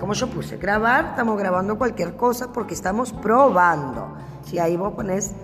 Como yo puse grabar, estamos grabando cualquier cosa porque estamos probando. Si ahí vos pones